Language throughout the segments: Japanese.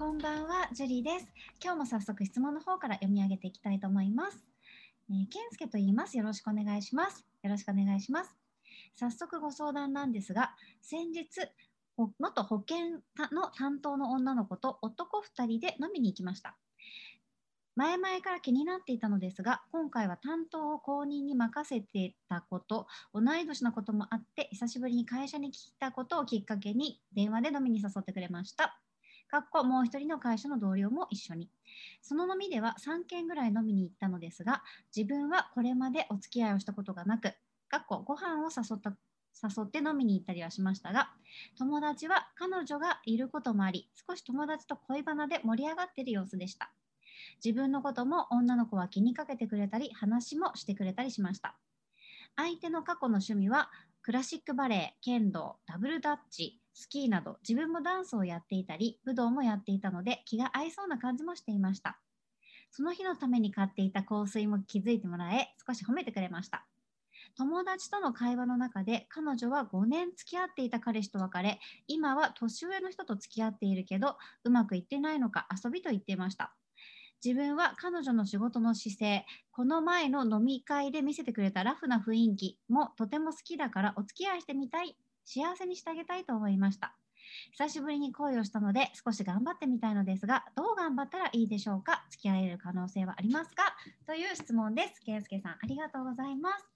こんばんは、ジュリーです。今日も早速質問の方から読み上げていきたいと思います。えー、健介と言います。よろしくお願いします。よろしくお願いします。早速ご相談なんですが、先日、元保健の担当の女の子と男2人で飲みに行きました。前々から気になっていたのですが、今回は担当を後任に任せてたこと、同い年のこともあって、久しぶりに会社に来たことをきっかけに電話で飲みに誘ってくれました。かっこもう一人の会社の同僚も一緒に。その飲みでは3軒ぐらい飲みに行ったのですが、自分はこれまでお付き合いをしたことがなく、かっこご飯を誘った誘って飲みに行ったりはしましたが、友達は彼女がいることもあり、少し友達と恋バナで盛り上がっている様子でした。自分のことも女の子は気にかけてくれたり、話もしてくれたりしました。相手の過去の趣味は、クラシックバレエ、剣道、ダブルダッチ、スキーなど自分もダンスをやっていたり武道もやっていたので気が合いそうな感じもしていました。その日のために買っていた香水も気づいてもらえ少し褒めてくれました。友達との会話の中で彼女は5年付き合っていた彼氏と別れ今は年上の人と付き合っているけどうまくいってないのか遊びと言っていました。自分は彼女の仕事の姿勢この前の飲み会で見せてくれたラフな雰囲気もとても好きだからお付き合いしてみたい幸せにしてあげたいと思いました。久しぶりに恋をしたので少し頑張ってみたいのですが、どう頑張ったらいいでしょうか？付き合える可能性はありますか？という質問です。健介さん、ありがとうございます。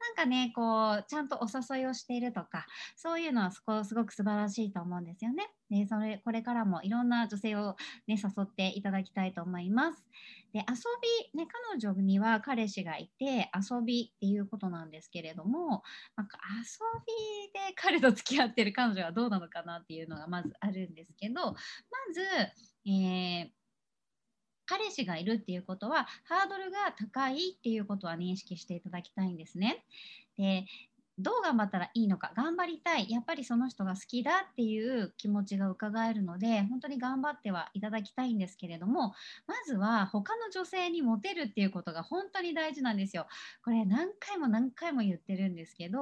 なんかね、こう、ちゃんとお誘いをしているとか、そういうのはそこすごく素晴らしいと思うんですよね。で、それ、これからもいろんな女性をね、誘っていただきたいと思います。で、遊び、ね、彼女には彼氏がいて、遊びっていうことなんですけれども、なんか遊びで彼と付き合ってる彼女はどうなのかなっていうのがまずあるんですけど、まず、えー彼氏がいるっていうことはハードルが高いっていうことは認識していただきたいんですね。でどう頑張ったらいいのか頑張りたいやっぱりその人が好きだっていう気持ちが伺えるので本当に頑張ってはいただきたいんですけれどもまずは他の女性にモテるっていうことが本当に大事なんですよ。これ何回も何回も言ってるんですけど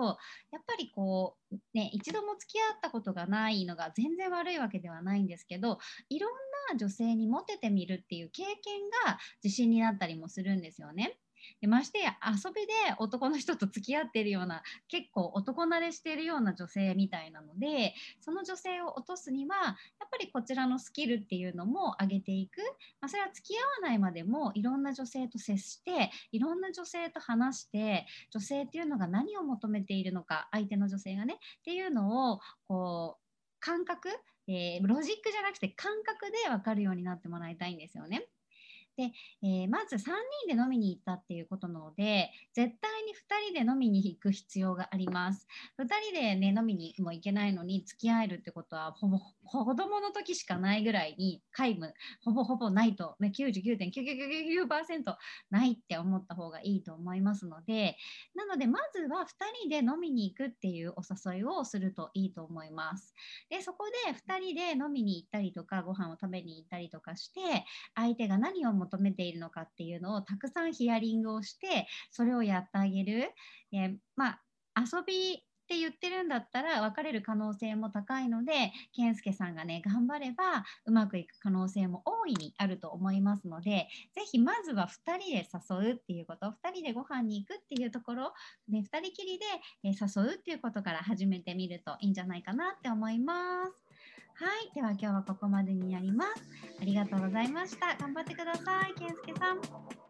やっぱりこうね一度も付き合ったことがないのが全然悪いわけではないんですけどいろんな女性にモテてみるっていう経験が自信になったりもするんですよね。でましてや遊びで男の人と付き合ってるような結構男慣れしてるような女性みたいなのでその女性を落とすにはやっぱりこちらのスキルっていうのも上げていく、まあ、それは付き合わないまでもいろんな女性と接していろんな女性と話して女性っていうのが何を求めているのか相手の女性がねっていうのをこう感覚えー、ロジックじゃなくて感覚で分かるようになってもらいたいんですよね。で、えー、まず3人で飲みに行ったっていうことなので絶対に2人で飲みに行く必要があります。2人でね飲みにも行けないのに付き合えるってことはほぼ子供の時しかないぐらいに皆無ほぼほぼないと、ね、99.999%ないって思った方がいいと思いますのでなのでまずは2人で飲みに行くっていうお誘いをするといいと思いますでそこで2人で飲みに行ったりとかご飯を食べに行ったりとかして相手が何を求めているのかっていうのをたくさんヒアリングをしてそれをやってあげる、えまあ、遊びって言ってるんだったら別れる可能性も高いので健介さんがね頑張ればうまくいく可能性も大いにあると思いますので是非まずは2人で誘うっていうこと2人でご飯に行くっていうところ、ね、2人きりで誘うっていうことから始めてみるといいんじゃないかなって思います。はい、では今日はここまでになります。ありがとうございました。頑張ってください、健介さん。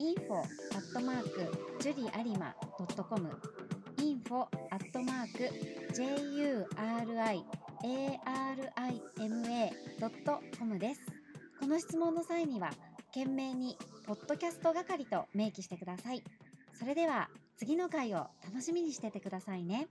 Info アットマーク juriarima.com info アットマーク juriarima.com です。この質問の際には、懸命にポッドキャスト係と明記してください。それでは次の回を楽しみにしててくださいね。